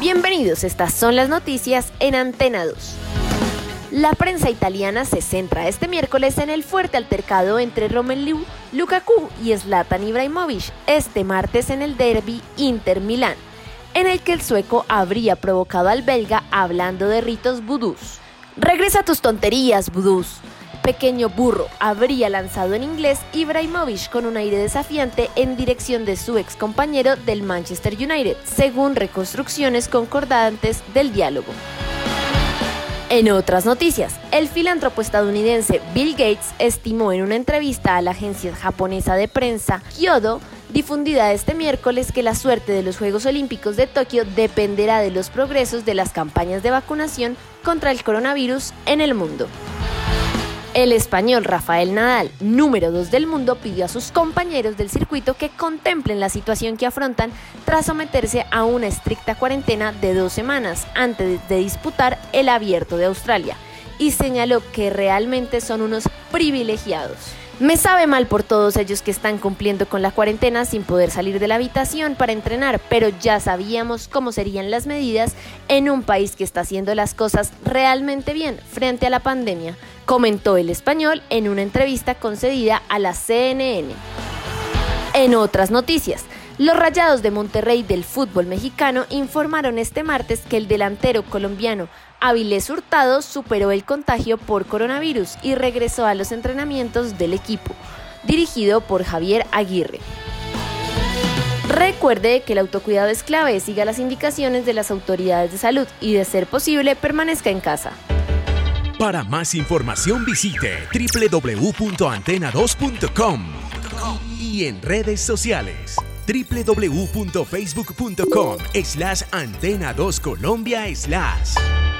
Bienvenidos. Estas son las noticias en Antena 2. La prensa italiana se centra este miércoles en el fuerte altercado entre Romelu Lukaku y Zlatan Ibrahimovic este martes en el derby Inter-Milán, en el que el sueco habría provocado al belga hablando de ritos vudús. Regresa tus tonterías, vudús. Pequeño burro habría lanzado en inglés Ibrahimovic con un aire desafiante en dirección de su ex compañero del Manchester United, según reconstrucciones concordantes del diálogo. En otras noticias, el filántropo estadounidense Bill Gates estimó en una entrevista a la agencia japonesa de prensa Kyodo, difundida este miércoles, que la suerte de los Juegos Olímpicos de Tokio dependerá de los progresos de las campañas de vacunación contra el coronavirus en el mundo. El español Rafael Nadal, número 2 del mundo, pidió a sus compañeros del circuito que contemplen la situación que afrontan tras someterse a una estricta cuarentena de dos semanas antes de disputar el abierto de Australia y señaló que realmente son unos privilegiados. Me sabe mal por todos ellos que están cumpliendo con la cuarentena sin poder salir de la habitación para entrenar, pero ya sabíamos cómo serían las medidas en un país que está haciendo las cosas realmente bien frente a la pandemia, comentó el español en una entrevista concedida a la CNN. En otras noticias, los Rayados de Monterrey del fútbol mexicano informaron este martes que el delantero colombiano Avilés Hurtado superó el contagio por coronavirus y regresó a los entrenamientos del equipo, dirigido por Javier Aguirre. Recuerde que el autocuidado es clave, siga las indicaciones de las autoridades de salud y de ser posible permanezca en casa. Para más información visite www.antena2.com y en redes sociales www.facebook.com slash antena 2 Colombia slash.